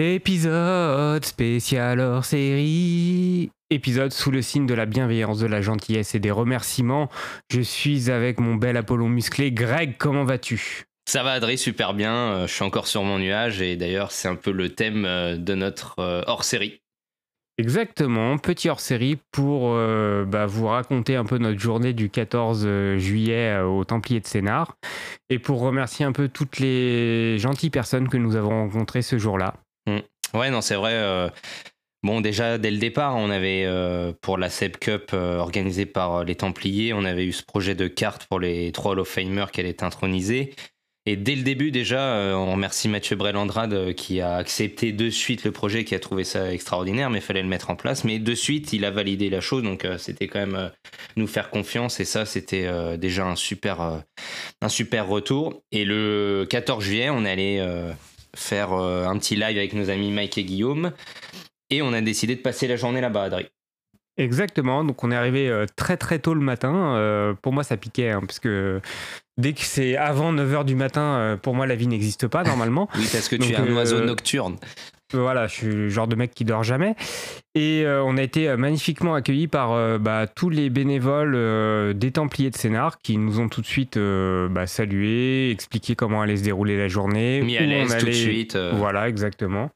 Épisode spécial hors série. Épisode sous le signe de la bienveillance, de la gentillesse et des remerciements. Je suis avec mon bel Apollon musclé. Greg, comment vas-tu? Ça va, Adré, super bien. Euh, Je suis encore sur mon nuage et d'ailleurs, c'est un peu le thème euh, de notre euh, hors série. Exactement, petit hors série pour euh, bah, vous raconter un peu notre journée du 14 juillet au Templier de Sénart et pour remercier un peu toutes les gentilles personnes que nous avons rencontrées ce jour-là. Ouais, non, c'est vrai. euh, Bon, déjà, dès le départ, on avait, euh, pour la Seb Cup euh, organisée par les Templiers, on avait eu ce projet de carte pour les trois Hall of Famers qui allaient introniser. Et dès le début, déjà, on remercie Mathieu Brelandrade qui a accepté de suite le projet, qui a trouvé ça extraordinaire, mais il fallait le mettre en place. Mais de suite, il a validé la chose, donc c'était quand même nous faire confiance. Et ça, c'était déjà un super, un super retour. Et le 14 juillet, on euh, faire euh, un petit live avec nos amis Mike et Guillaume. Et on a décidé de passer la journée là-bas, Adri. Exactement, donc on est arrivé euh, très très tôt le matin. Euh, pour moi, ça piquait, hein, parce que dès que c'est avant 9h du matin, pour moi, la vie n'existe pas normalement. Oui, parce que tu es un euh, oiseau nocturne. Voilà, je suis le genre de mec qui dort jamais. Et euh, on a été euh, magnifiquement accueillis par euh, bah, tous les bénévoles euh, des Templiers de Sénart qui nous ont tout de suite euh, bah, salué, expliqué comment allait se dérouler la journée. Mis à l'aise tout de allait- suite. euh, Voilà, exactement.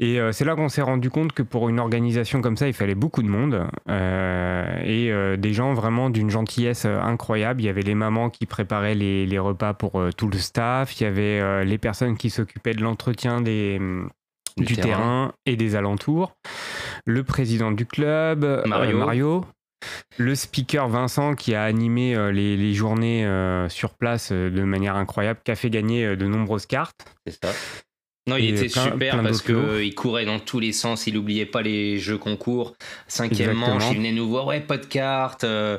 Et euh, c'est là qu'on s'est rendu compte que pour une organisation comme ça, il fallait beaucoup de monde euh, et euh, des gens vraiment d'une gentillesse euh, incroyable. Il y avait les mamans qui préparaient les, les repas pour euh, tout le staff, il y avait euh, les personnes qui s'occupaient de l'entretien des, du, terrain. et des alentours, le président du club, euh, Mario. Mario, le speaker Vincent qui a animé euh, les, les journées euh, sur place de manière incroyable, qui a fait gagner de nombreuses cartes. C'est ça. Non, il était plein- super plein parce qu'il courait dans tous les sens, il n'oubliait pas les jeux concours. Cinquième Exactement. manche, il venait nous voir, ouais, pas de cartes, euh,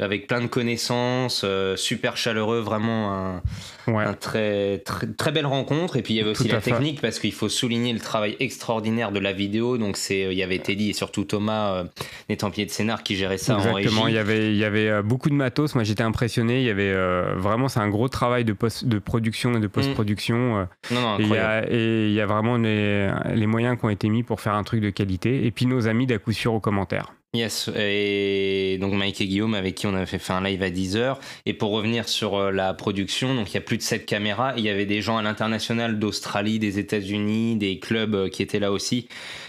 avec plein de connaissances, euh, super chaleureux, vraiment un, Ouais. un très, très, très belle rencontre. Et puis il y avait aussi la fait. technique parce qu'il faut souligner le travail extraordinaire de la vidéo. Donc c'est, euh, il y avait Teddy et surtout Thomas, euh, des Templiers de Scénar, qui géraient ça en Exactement, régie. il y avait, il y avait euh, beaucoup de matos. Moi, j'étais impressionné. Il y avait euh, vraiment, c'est un gros travail de, post, de production et de post-production. euh, Non, non, et il y a- et il y a vraiment les, les moyens qui ont été mis pour faire un truc de qualité. Et puis nos amis d'à coup sûr aux commentaires. Yes, et donc Mike et Guillaume avec qui on avait fait un live à 10h. Et pour revenir sur euh, la production, donc il y a plus de 7 caméras, il y avait des gens à l'international d'Australie, des États-Unis, des clubs euh, qui étaient là aussi,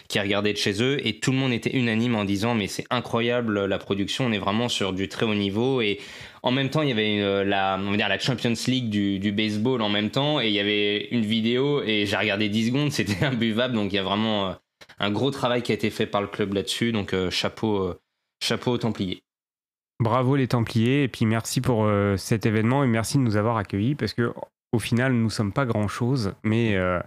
qui regardaient de chez eux, et tout le monde était unanime en disant mais c'est incroyable la production, on est vraiment sur du très haut niveau. Et en même temps, il y avait la, on va dire, la Champions League du, du baseball en même temps, et il y avait une vidéo, et j'ai regardé 10 secondes, c'était imbuvable, donc il y a vraiment... un gros travail qui a été fait par le club là-dessus, donc euh, chapeau, euh, chapeau aux Templiers. Bravo les Templiers. Et puis merci pour euh, cet événement et merci de nous avoir accueillis parce que au final, nous sommes pas grand chose, mais euh,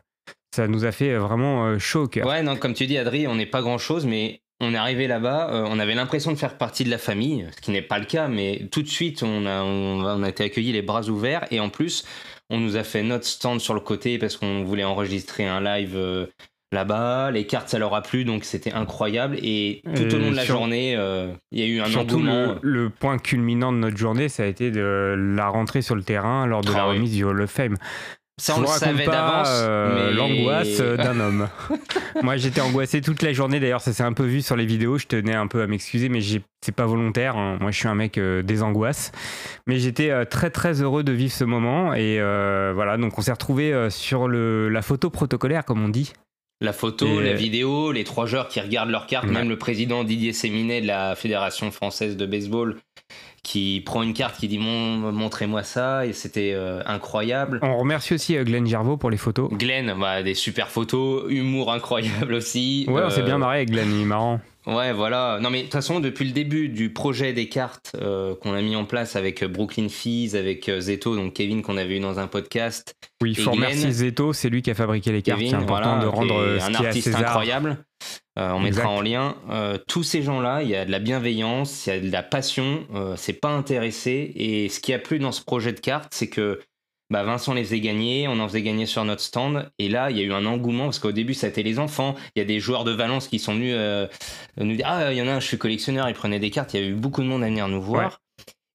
ça nous a fait vraiment euh, chaud au cœur. Ouais, non, comme tu dis, Adri, on n'est pas grand-chose, mais on est arrivé là-bas, on avait l'impression de faire partie de la famille, ce qui n'est pas le cas, mais tout de suite, on a, on, a- on a été accueillis les bras ouverts, et en plus, on nous a fait notre stand sur le côté parce qu'on voulait enregistrer un live là-bas, les cartes, ça leur a plu, donc c'était incroyable, et tout Et au long de la sur- journée, euh, il y a eu un Surtout engouement. le, le point culminant de notre journée, ça a été de la rentrée sur le terrain lors de Ah la oui. remise du Hall of Fame. Ça, on le savait d'avance, euh, mais... l'angoisse euh, d'un homme. Moi, j'étais angoissé toute la journée. D'ailleurs, ça s'est un peu vu sur les vidéos. Je tenais un peu à m'excuser, mais c'est pas volontaire. hein. Moi, je suis un mec euh, des angoisses. Mais j'étais euh, très très heureux de vivre ce moment. Et euh, voilà, donc on s'est retrouvé euh, sur le, la photo protocolaire, comme on dit. La photo, Et- la vidéo, les trois joueurs qui regardent leurs cartes, Ouais. même le président Didier Séminet de la Fédération française de baseball qui prend une carte qui dit Mon- montrez-moi ça et c'était euh, incroyable. On remercie aussi euh, Glenn Gervaux pour les photos. Glenn, bah, des super photos, humour incroyable aussi. Ouais, on s'est Euh, bien marré avec Glenn, il est marrant. Ouais, voilà. Non, mais de toute façon, depuis le début du projet des cartes euh, qu'on a mis en place avec euh, Brooklyn Fees, avec euh, Zeto, donc Kevin qu'on avait eu dans un podcast, Oui, il faut remercier Zeto, c'est lui qui a fabriqué les cartes. C'est important voilà, de rendre est ce un qui est à artiste César. incroyable. Euh, on mettra en lien. Euh, tous ces gens-là, il y a de la bienveillance, il y a de la passion, c'est pas intéressé. Et ce qui a plu dans ce projet de cartes, c'est que bah, Vincent les faisait gagner, on en faisait gagner sur notre stand. Et là, il y a eu un engouement parce qu'au début, ça a été les enfants. Il y a des joueurs de Valence qui sont venus euh, nous dire Ah, il y en a un, je suis collectionneur, ils prenaient des cartes. Il y a eu beaucoup de monde à venir nous voir.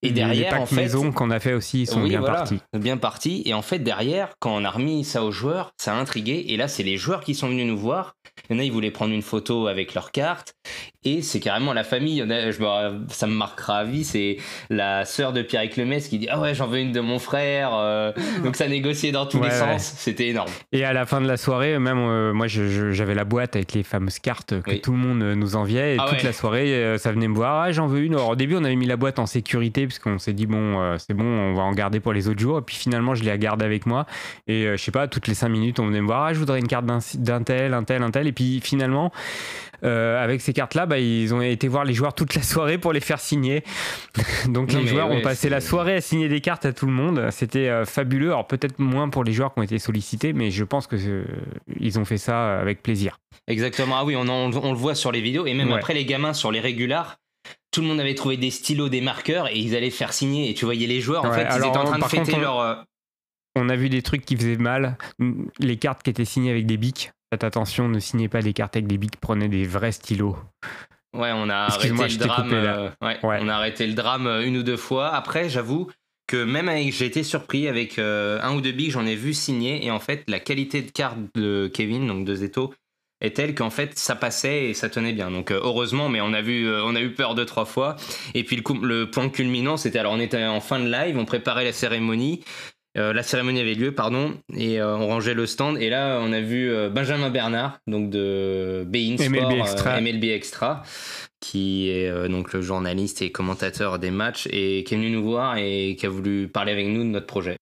Et derrière, les en fait, maison qu'on a fait aussi, ils sont Oui, bien voilà, partis. Bien partis. Et en fait, derrière, quand on a remis ça aux joueurs, ça a intrigué. Et là, c'est les joueurs qui sont venus nous voir. Il y en a, ils voulaient prendre une photo avec leur carte. Et c'est carrément la famille. Il y en a, je me- ça me marquera à vie. C'est la sœur de Pierre Lemès qui dit Ah ouais, j'en veux une de mon frère. euh, donc ça négociait dans tous Ouais, les ouais. sens. C'était énorme. Et à la fin de la soirée, même euh, moi, j'avais la boîte avec les fameuses cartes que Oui. tout le monde euh, nous enviait. Et Ah toute ouais. la soirée, ça venait me voir. Ah, j'en veux une. Alors, au début, on avait mis la boîte en sécurité puisqu'on s'est dit bon, euh, c'est bon, on va en garder pour les autres jours. Et puis finalement, je l'ai gardée avec moi. Et euh, je sais pas, toutes les cinq minutes, on venait me voir. Ah, je voudrais une carte d'un tel, un tel, un tel. Et puis finalement. euh, avec ces cartes-là, bah, ils ont été voir les joueurs toute la soirée pour les faire signer. Donc Non, les joueurs ouais, ont passé la soirée à signer des cartes à tout le monde. C'était euh, fabuleux. Alors peut-être moins pour les joueurs qui ont été sollicités, mais je pense que euh, ils ont fait ça avec plaisir. Exactement. Ah oui, on, en- on le voit sur les vidéos. Et même Ouais. après, les gamins sur les régulars. Tout le monde avait trouvé des stylos, des marqueurs et ils allaient faire signer. Et tu voyais les joueurs, en Ouais, fait, ils étaient en train de fêter contre, leur. euh, On a vu des trucs qui faisaient mal. Les cartes qui étaient signées avec des bics. Faites attention, ne signez pas des cartes avec des bics. Prenez des vrais stylos. Ouais, on a arrêté le drame. euh, ouais, Ouais. On a arrêté le drame euh, une ou deux fois. Après, j'avoue que même avec, j'ai été surpris avec euh, un ou deux bigs, j'en ai vu signer et en fait, la qualité de carte de Kevin, donc de Zeto, est telle qu'en fait, ça passait et ça tenait bien. Donc euh, heureusement, mais on a vu, euh, on a eu peur deux trois fois. Et puis le, coup- le point culminant, c'était alors on était en fin de live, on préparait la cérémonie. Euh, la cérémonie avait lieu, pardon, et euh, on rangeait le stand. Et là, on a vu euh, Benjamin Bernard, donc de Bein Sport, MLB Extra. MLB Extra, qui est donc le journaliste et commentateur des matchs, et qui est venu nous voir et qui a voulu parler avec nous de notre projet.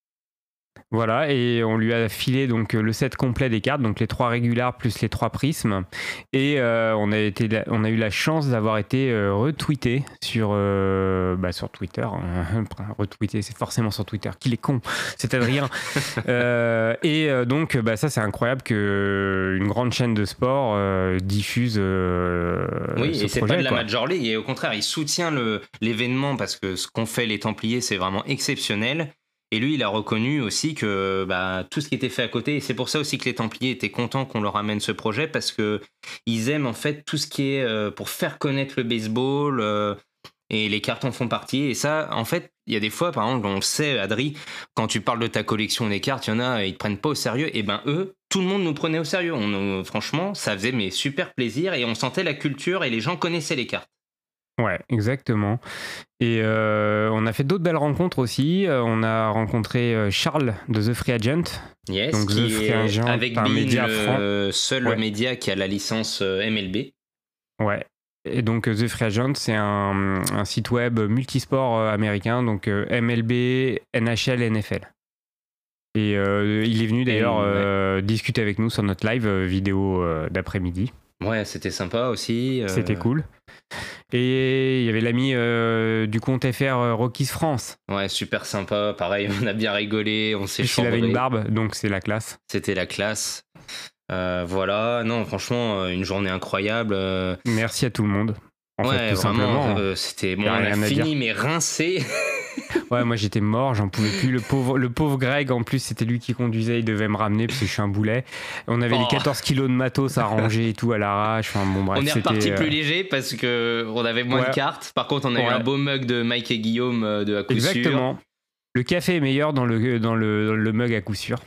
Voilà, et on lui a filé donc le set complet des cartes, donc les trois régulars plus les trois prismes. Et euh, on, a été, on a eu la chance d'avoir été euh, retweeté sur, euh, bah, sur Twitter. hein. retweeté, c'est forcément sur Twitter. Qu'il est con, c'est Adrien. Euh, et euh, donc, bah, ça, c'est incroyable qu'une grande chaîne de sport euh, diffuse euh, Oui, ce et c'est pas de la quoi. Major League, et au contraire, il soutient l'événement parce que ce qu'ont fait les Templiers, c'est vraiment exceptionnel. Et lui, il a reconnu aussi que bah, tout ce qui était fait à côté, et c'est pour ça aussi que les Templiers étaient contents qu'on leur amène ce projet parce que ils aiment en fait tout ce qui est euh, pour faire connaître le baseball. euh, et les cartes en font partie. Et ça, en fait, il y a des fois, par exemple, on le sait, Adri, quand tu parles de ta collection des cartes, il y en a, ils te prennent pas au sérieux. Et ben eux, tout le monde nous prenait au sérieux. Franchement, ça faisait mais super plaisir et on sentait la culture et les gens connaissaient les cartes. Ouais, exactement. Et euh, on a fait d'autres belles rencontres aussi. Euh, on a rencontré euh, Charles de The Free Agent. Yes, Donc, qui The Free Agent, avec un Bein, média le seul Ouais. média qui a la licence MLB. Ouais. Et donc The Free Agent, c'est un, un site web multisport américain, donc MLB, NHL, NFL. Et euh, il est venu d'ailleurs ouais. discuter avec nous sur notre live vidéo d'après-midi. Ouais, c'était sympa aussi. euh, C'était cool. Et il y avait l'ami euh, du compte FR euh, Rockies France. Ouais, super sympa. Pareil, on a bien rigolé, on s'est Il avait une barbe, donc c'est la classe. C'était la classe. Euh, voilà, non, franchement, une journée incroyable. Merci à tout le monde. En ouais, fait, tout vraiment, simplement. euh, c'était bon. On a fini, mais rincé. Ouais, moi j'étais mort, j'en pouvais plus. Le pauvre, le pauvre Greg, en plus, c'était lui qui conduisait, il devait me ramener parce que je suis un boulet. On avait les Oh. 14 kilos de matos à ranger et tout à l'arrache. Enfin, bon, bref, on est reparti euh, plus léger parce que on avait moins Ouais. de cartes. Par contre, on a eu un beau mug de Mike et Guillaume euh, de à coup sûr. Exactement. Le café est meilleur dans le, dans le, dans le mug à coup sûr.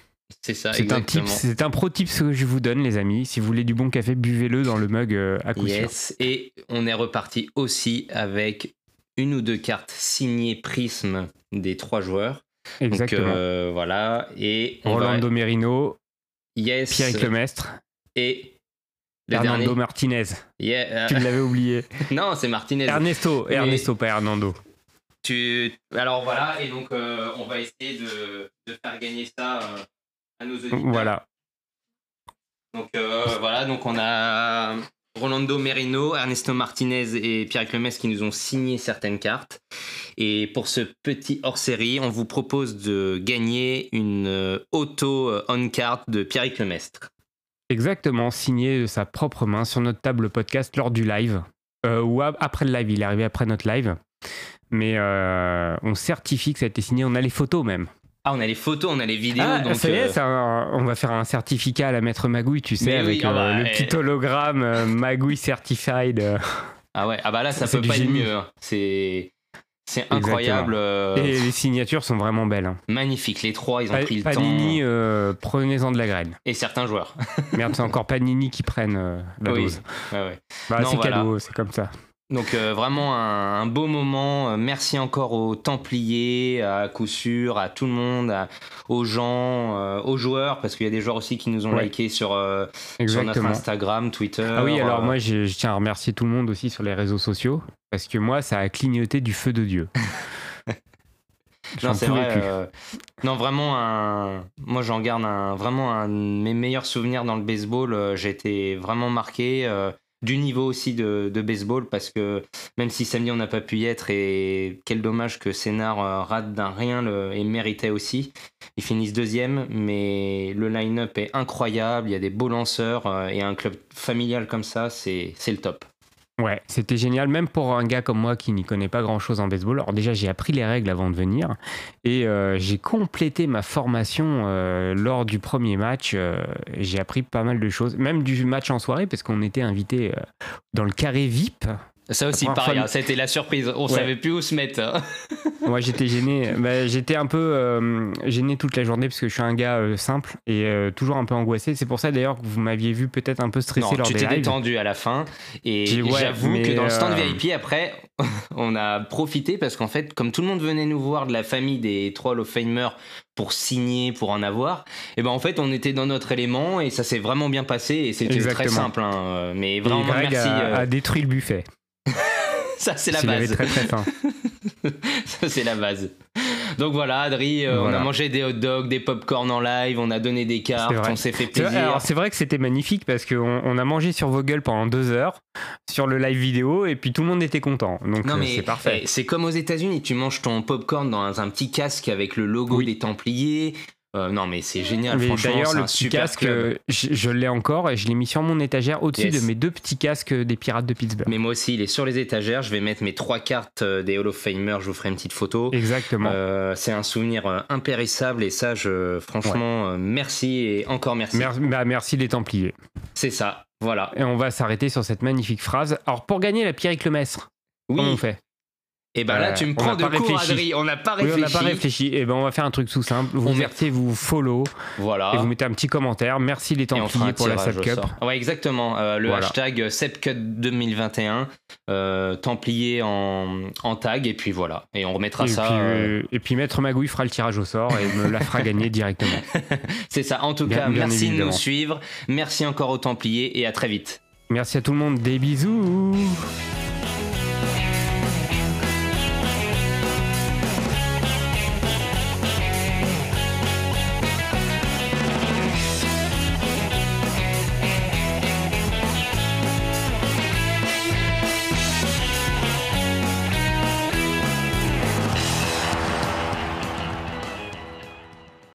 C'est ça, C'est un, tip, c'est un pro tip que je vous donne, les amis. Si vous voulez du bon café, buvez-le dans le mug euh, à coup sûr. Yes, et on est reparti aussi avec une ou deux cartes signées Prism des trois joueurs. Exactement. Donc euh, voilà, et on va- Merino, yes, Pierre Lemestre, et le Hernando dernier. Martinez. Yeah, Tu euh, l'avais oublié. non, c'est Martinez. Ernesto, Mais- Ernesto, pas Hernando. Tu... Alors voilà, et donc euh, on va essayer de, de faire gagner ça à nos auditeurs. Voilà. Donc voilà, donc on a Rolando Merino, Ernesto Martinez et Pierre Clemès qui nous ont signé certaines cartes. Et pour ce petit hors-série, on vous propose de gagner une euh, auto euh, on-card de Pierre Clemestre. Exactement, signé de sa propre main sur notre table podcast lors du live. Euh, ou après le live, il est arrivé après notre live. Mais on certifie que ça a été signé, on a les photos même. Ah, on a les photos, on a les vidéos. Ah, donc, ça y est, euh, on va faire un certificat à la maître Magouille, tu sais, oui, avec ah euh, bah, le eh. petit hologramme euh, Magouille Certified. Ah ouais, ah bah là, ça peut pas être mieux. hein. C'est. C'est incroyable. Et les signatures sont vraiment belles. hein. Magnifique. Les trois, ils ont Pa- pris le Panini, temps. euh, prenez-en de la graine. Et certains joueurs. Merde, c'est encore Panini qui prennent euh, la Oui. dose. Ouais. Bah, c'est voilà. cadeau, c'est comme ça. Donc euh, vraiment un, un beau moment. Euh, Merci encore aux Templiers, à coup sûr, à tout le monde, à- aux gens, euh, aux joueurs, parce qu'il y a des joueurs aussi qui nous ont Ouais. liké sur, euh, sur notre. Instagram, Twitter. Ah oui, alors moi, je, je tiens à remercier tout le monde aussi sur les réseaux sociaux, parce que moi, ça a clignoté du feu de Dieu. J'en Non, c'est vrai. non, vraiment, un... moi j'en garde un... vraiment un de mes meilleurs souvenirs dans le baseball. J'ai été vraiment marqué du niveau aussi de, de baseball parce que même si samedi on n'a pas pu y être et quel dommage que Sénard euh, rate d'un rien le... et méritait aussi. Ils finissent deuxième, mais le line-up est incroyable. Il y a des beaux lanceurs euh, et un club familial comme ça, c'est c'est le top. Ouais, c'était génial, même pour un gars comme moi qui n'y connaît pas grand-chose en baseball. Alors déjà, j'ai appris les règles avant de venir et euh, j'ai complété ma formation euh, lors du premier match. euh, j'ai appris pas mal de choses, même du match en soirée, parce qu'on était invité dans le carré VIP. Ça aussi, pareil, fois- hein, c'était la surprise. On Ouais. savait plus où se mettre. hein. Moi, j'étais gêné. Bah, j'étais un peu euh, gêné toute la journée parce que je suis un gars euh, simple et euh, toujours un peu angoissé. C'est pour ça d'ailleurs que vous m'aviez vu peut-être un peu stressé Non, lors tu des t'es lives. détendu à la fin. Et ouais, j'avoue que dans le stand VIP, après, on a profité parce qu'en fait, comme tout le monde venait nous voir de la famille des Hall of Famers pour signer, pour en avoir, et ben en fait, on était dans notre élément et ça s'est vraiment bien passé et c'était très simple. hein, Mais Et vraiment, Greg merci. a, euh, a détruit le buffet. ça, c'est la Il avait base. très très faim. ça, c'est la base. Donc voilà, Adri, euh, on a mangé des hot dogs, des pop-corn en live, on a donné des cartes, on s'est fait plaisir. Alors c'est vrai que c'était magnifique parce qu'on on a mangé sur vos gueules pendant deux heures sur le live vidéo et puis tout le monde était content. Donc euh, c'est parfait. eh, c'est comme aux États-Unis, tu manges ton popcorn dans un petit casque avec le logo Oui. des Templiers. Euh, non mais c'est génial, Mais franchement, d'ailleurs le un petit super casque, club. je, je l'ai encore et je l'ai mis sur mon étagère au-dessus Yes. de mes deux petits casques des pirates de Pittsburgh. Mais moi aussi, il est sur les étagères. Je vais mettre mes trois cartes euh, des Hall of Famers. Je vous ferai une petite photo. Exactement. Euh, c'est un souvenir impérissable et ça, je, franchement, merci et encore merci. Mer- bah, merci les Templiers. C'est ça, voilà. Et on va s'arrêter sur cette magnifique phrase. Alors pour gagner la Pierrick Lemestre, comment on fait? Et ben là, Euh, tu me prends de. Adri. On n'a pas Oui, réfléchi. on n'a pas réfléchi. Et ben on va faire un truc tout simple. Vous On met- vertez, vous follow Voilà. et vous mettez un petit commentaire. Merci les Templiers pour la tirage Sub au Cup. sort. Ouais, exactement. Euh, le Voilà. hashtag SEPCUT 2021, euh, Templier en, en tag, et puis voilà. Et on remettra Et ça. puis, euh, et puis Maître Magouille fera le tirage au sort et me la fera gagner directement. C'est ça. En tout Bien- cas, bien merci de nous suivre. Merci encore aux Templiers et à très vite. Merci à tout le monde. Des bisous.